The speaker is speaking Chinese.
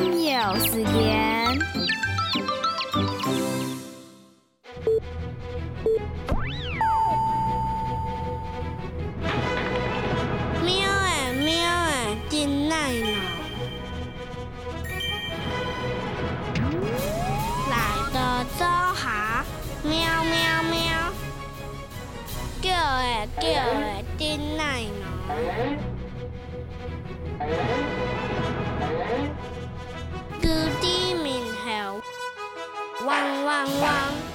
有时间。喵诶喵诶，真奶酪。来到做下，喵喵喵，叫诶叫诶，真奶酪。汪汪汪。